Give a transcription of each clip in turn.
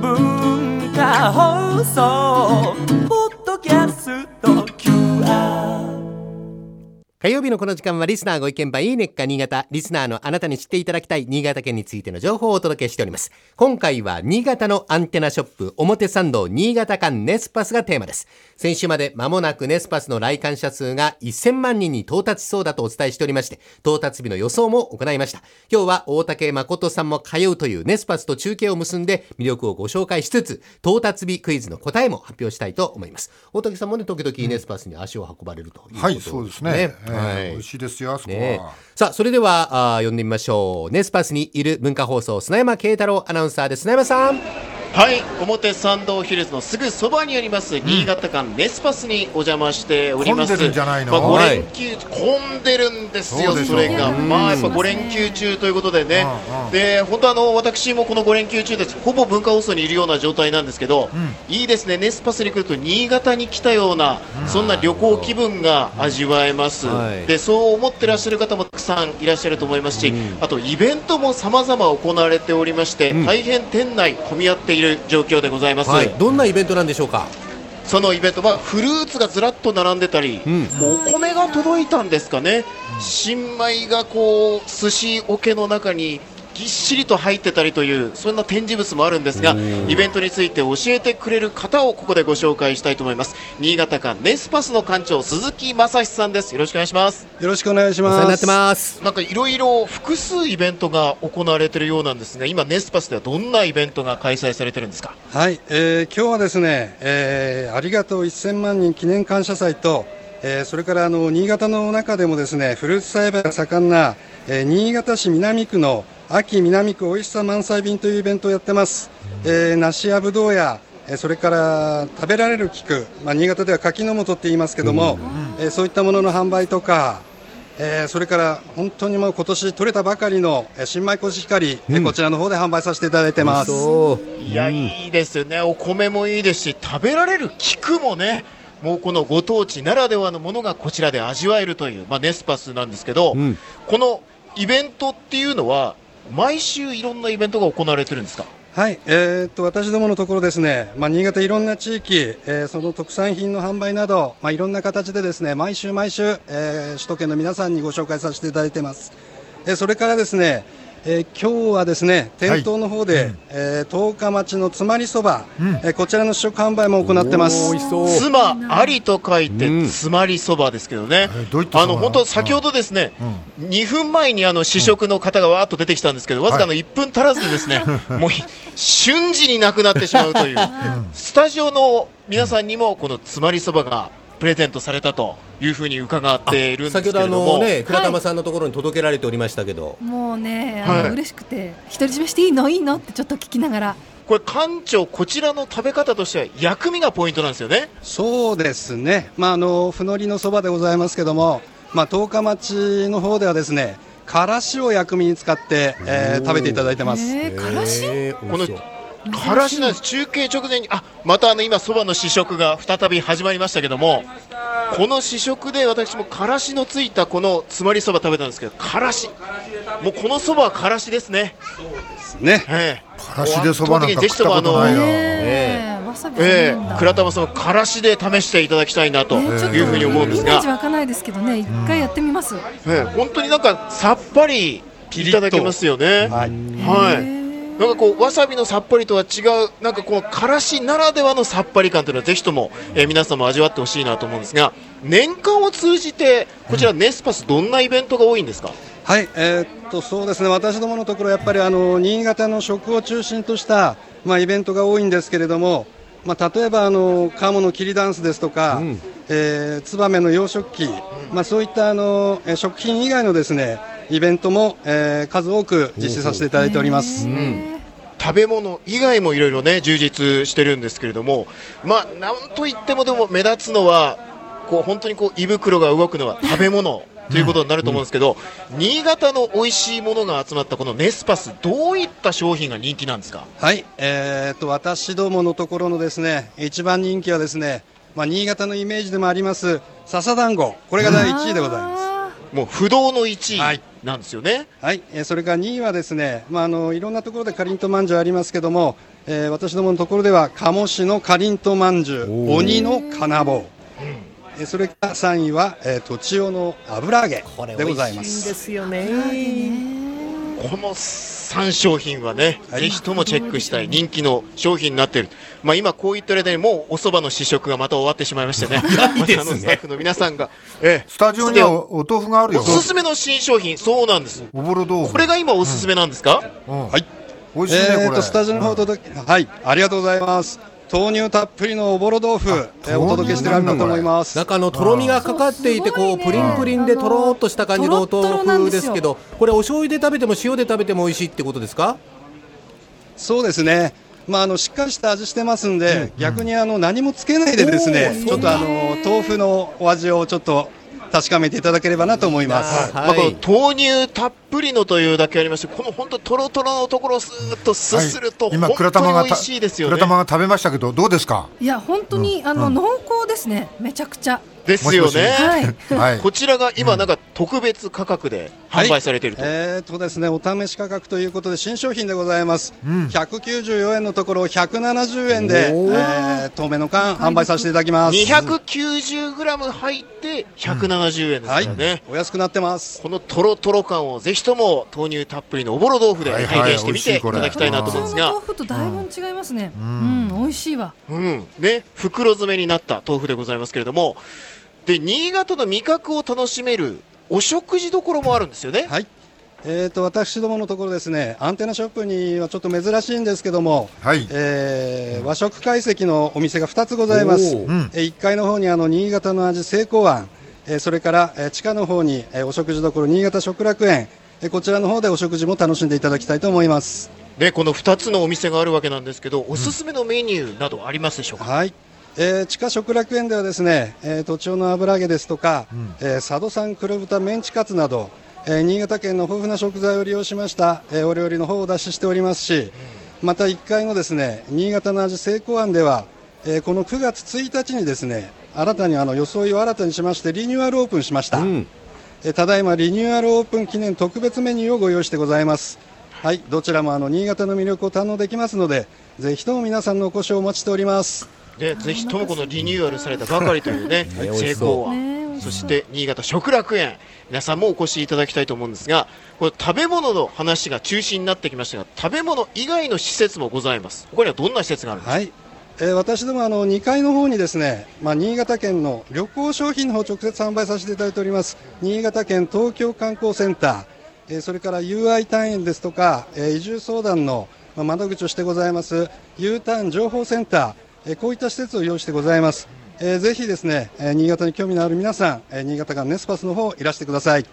文化放送火曜日のこの時間はリスナーご意見番いいねっか新潟。リスナーのあなたに知っていただきたい新潟県についての情報をお届けしております。今回は新潟のアンテナショップ表参道新潟館ネスパスがテーマです。先週まで間もなくネスパスの来館者数が1000万人に到達しそうだとお伝えしておりまして、到達日の予想も行いました。今日は大竹誠さんも通うというネスパスと中継を結んで魅力をご紹介しつつ、到達日クイズの答えも発表したいと思います。大竹さんもね、時々ネスパスに足を運ばれるということですねはい、そうですね。えーはい美味しいですよ、あそこは。ねさあ、それでは、あー呼んでみましょう。ネスパスにいる文化放送、砂山慶太郎アナウンサーです。砂山さん。はい。表参道ヒルズのすぐそばにあります、新潟館ネスパスにお邪魔しております。混んでるんじゃないの？まあ、5はい。連休、混んでるんですよそれが。うん。まあやっぱ5連休中ということでね、で本当あの私もこの5連休中です。ほぼ文化放送にいるような状態なんですけど、いいですね。ネスパスに来ると新潟に来たような、そんな旅行気分が味わえます、はい。でそう思ってらっしゃる方もたくさんいらっしゃると思いますし、あとイベントも様々行われておりまして、大変店内混み合っている状況でございます、はい。どんなイベントなんでしょうか？そのイベントはフルーツがずらっと並んでたり、んお米が届いたんですかね、新米がこう寿司桶の中にぎっしりと入ってたりというそんな展示物もあるんですがイベントについて教えてくれる方をここでご紹介したいと思います。新潟館ネスパスの館長鈴木正史さんです。よろしくお願いします。よろしくお願いしお世話になってます。ます。なんかいろいろ複数イベントが行われているようなんですが今ネスパスではどんなイベントが開催されてるんですか？はい、えー今日はですね、えーありがとう1000万人記念感謝祭と、えーそれからあの新潟の中でもですね、フルーツ栽培が盛んな、えー新潟市南区の秋南区おいしさ満載便というイベントをやってます。えー梨やぶどうやえーそれから食べられる菊、まあ、新潟では柿の本って言いますけども、えーそういったものの販売とか、えーそれから本当にもう今年取れたばかりのえー新米コシヒカリ、えーこちらの方で販売させていただいてます。そう。いや、いいですよね、お米もいいですし、食べられる菊もね、もうこのご当地ならではのものがこちらで味わえるという、まあ、ネスパスなんですけど、うんこのイベントっていうのは、毎週いろんなイベントが行われてるんですか？はい、えーっと私どものところですね、まあ、新潟いろんな地域、えーその特産品の販売など、まあ、いろんな形でですね毎週毎週、えー首都圏の皆さんにご紹介させていただいています。えーそれからですね、えー今日はですね店頭の方で、えー十日町のつまりそば、えーこちらの試食販売も行ってます。美味しそう。妻ありと書いて、うん。つまりそばですけどね、ういったそば？あの本当、先ほどですね、2分前にあの試食の方がわーっと出てきたんですけど、わずかの1分足らずでですね、もう瞬時になくなってしまうという、スタジオの皆さんにも、このつまりそばがプレゼントされたというふうに伺っているんです先ほどあけれども、のね、倉玉さんのところに届けられておりましたけど。もうね、あの、はい。嬉しくて独り占めしていいの？いいのってちょっと聞きながら。これ、館長、こちらの食べ方としては、薬味がポイントなんですよね。そうですね、まあ、あのふのりのそばでございますけども、まあ、十日町の方ではですねからしを薬味に使って、えー食べていただいてます。えー、からし？えーこのからしなんです、中継直前に、あまたあの今、そばの試食が再び始まりましたけども、この試食で私もからしのついたこのつまりそば食べたんですけど、からし、もうこのそばはからしですね、ね。ええ。からしでそばなんかぜひともあの食ったことないよ。えー、わさびえないんだ。え倉玉さん、からしで試していただきたいなというふうに思うんですが。イメージ、湧かないですけどね一回やってみます、ええ本当になんかさっぱりいただけますよね。はい。はいなんかこうわさびのさっぱりとは違う、なんかこのからしならではのさっぱり感というのはぜひとも、えー皆さんも味わってほしいなと思うんですが、年間を通じてこちらネスパスどんなイベントが多いんですか？はい、えーっとそうですね。私どものところやっぱりあの新潟の食を中心としたまあイベントが多いんですけれども、まあ例えばあの鴨の切りダンスですとか、えーツバメの養殖期、まあそういったあのえー食品以外のですねイベントも、えー数多く実施させていただいております。食べ物以外もいろいろね充実してるんですけれども、まあなんといってもでも目立つのはこう本当にこう胃袋が動くのは食べ物ということになると思うんですけど、新潟の美味しいものが集まったこのネスパスどういった商品が人気なんですか？はい、えーっと私どものところのですね一番人気はですね、まあ新潟のイメージでもあります笹団子、これが第1位でございます。もう不動のはい。1位なんですよね。はい、えーそれから2位はですね、まあ、あのいろんなところでかりんとまんじゅうありますけども、えー私どものところでは鴨市のかりんとまんじゅう鬼の金棒、えーそれから3位は、えー、とちおの油揚げでございま美味しいですよねこの3商品はね、はいぜひともチェックしたい人気の商品になっている。まあ今こう言ってる間にもうお蕎麦の試食がまた終わってしまいましてね。いですねスタッフの皆さんが、ええスタジオにはおお豆腐があるよ。おすすめの新商品、そうなんです。おぼろ豆腐。これが今おすすめなんですか、うんはい美味しいね、これ。えーとスタジオの方お届け、はいありがとうございます豆乳たっぷりのおぼろ豆腐、えーお届けしてるんだと思います。中のとろみがかかっていてこうプリンプリンでとろーっとした感じのお豆腐ですけどこれお醤油で食べても塩で食べても美味しいってことですか？そうですね。まあ、あのしっかりした味してますんで、逆にあの何もつけないでですねちょっとあの豆腐のお味をちょっと確かめていただければなと思います。はい。まあ、この豆乳たっぷりのというだけありまして、この本当とろとろのところをスーッとすすると、はい。今、本倉玉がた当に美味しいですよね。倉。玉が食べましたけど、どうですか？いや本当に、あの濃厚ですね。めちゃくちゃですよね。はい。はい。こちらが今なんか特別価格で販売されていると。えーとですね、お試し価格ということで新商品でございます、ん。194円のところを170円で、えー透明の缶販売させていただきます。290g 入って170円ですかはい。らね。、お安くなってます。このとろとろ感をぜひとも豆乳たっぷりのおぼろ豆腐ではいはい。体験してみていただきたいなと思うんですが。豆、腐とだいぶ違いますね。うん、美味しいわ。うん、ね、袋詰めになった豆腐でございますけれども、で、新潟の味覚を楽しめるお食事どころもあるんですよね。はい。えーと私どものところですね、アンテナショップにはちょっと珍しいんですけども、はいえー和食懐石のお店が2つございます。うんえー1階の方にあの新潟の味成功庵、えーそれから、えー地下の方に、えーお食事どころ新潟食楽園、えーこちらの方でお食事も楽しんでいただきたいと思います。ね、この2つのお店があるわけなんですけど、おすすめのメニューなどありますでしょうか、はい。えー地下食楽園ではですね、えー、都庁の油揚げですとか、えー佐渡産黒豚メンチカツなど、えー新潟県の豊富な食材を利用しました、えーお料理の方をお出ししておりますし、また1階のですね、新潟の味成功案では、えーこの9月1日にですね、新たにあの装いを新たにしましてリニューアルオープンしました。うんえーただいまリニューアルオープン記念特別メニューをご用意してございます。はい、どちらもあの新潟の魅力を堪能できますので、ぜひとも皆さんのお越しをお待ちしております。ね、ぜひともこのリニューアルされたばかりというね、成功ね案、そして新潟食楽園、皆さんもお越しいただきたいと思うんですが、これ食べ物の話が中心になってきましたが、食べ物以外の施設もございます。ここにはどんな施設があるんですか、はい、えー私どもあの2階の方にですね、まあ、新潟県の旅行商品の方を直接販売させていただいております新潟県東京観光センター、えーそれから UI 単円ですとか、えー移住相談のまあ窓口をしてございます U ターン情報センター、えーこういった施設を用意してございます、えーぜひですね、えー新潟に興味のある皆さん、えー新潟間ネスパスの方いらしてください。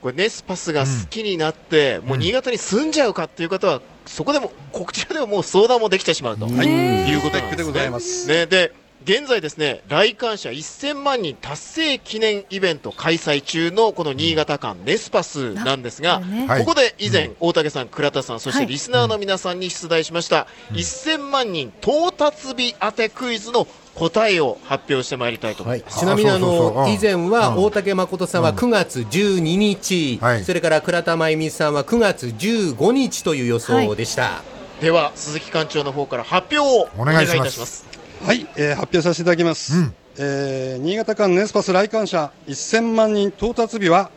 これネスパスが好きになって、もう新潟に住んじゃうかっていう方は、そこでも、こちらでももう相談もできてしまうと。はい、ねいうことなんですね。でございます。ね、で、現在ですね、来館者1000万人達成記念イベント開催中のこの新潟館ネスパスなんですが、ねはいここで以前、大竹さん、倉田さん、そしはい。てリスナーの皆さんに出題しました、1000万人到達日当てクイズの答えを発表してまいりたいと思います。ちなみにあの以前はうん。大竹誠さんは9月12日、はい。それから倉田真由美さんは9月15日という予想でした、では、鈴木館長の方から発表をお願いいたします。はい、えー発表させていただきます、うん。えー新潟間ネスパス来館者1000万人到達日は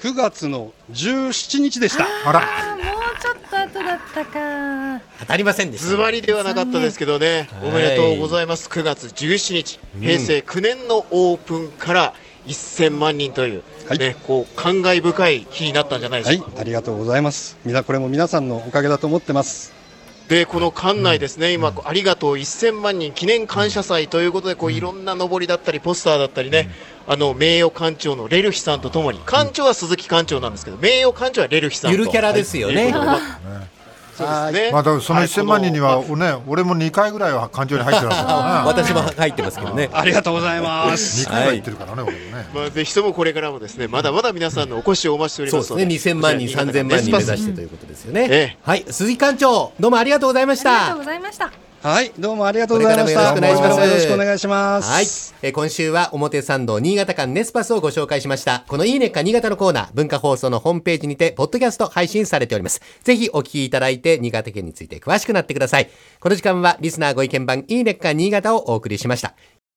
9月の17日でした。あら、あもうちょっと後だったか。当たりませんでした。ズバリではなかったですけどね、おめでとうございます、9月17日、平成9年のオープンから1000万人という、はい。ね、こう感慨深い日になったんじゃないではいしょうか。ありがとうございます。みなこれも皆さんのおかげだと思ってますで、この館内ですね、今、ありがとう1000万人記念感謝祭ということで、こういろんな上りだったり、ポスターだったりね、あの名誉館長のレルヒさんとともに、館長は鈴木館長なんですけど、名誉館長はレルヒさんと。ゆるキャラですよね。そうですね。まあ、そのはい1000万人には、ね、俺も2回ぐらいは感情に入ってるんだからな。私も入ってますけどね。ありがとうございます。2回は言ってるからね、俺。まあ、ぜひともこれからもですね、まだまだ皆さんのお越しをお待ちしておりそうですねますので。2000万人3000万人目指て。してということですよね、ええはい鈴木館長どうもありがとうございましありがとたうございましたはい、どうもありがとうございました。よろしくお願いしますよろしくお願いします。はい。えー今週は表参道新潟間ネスパスをご紹介しました。このいいねっか新潟のコーナー、文化放送のホームページにて、ポッドキャスト配信されております。ぜひお聞きいただいて、新潟県について詳しくなってください。この時間はリスナーご意見番いいねっか新潟をお送りしました。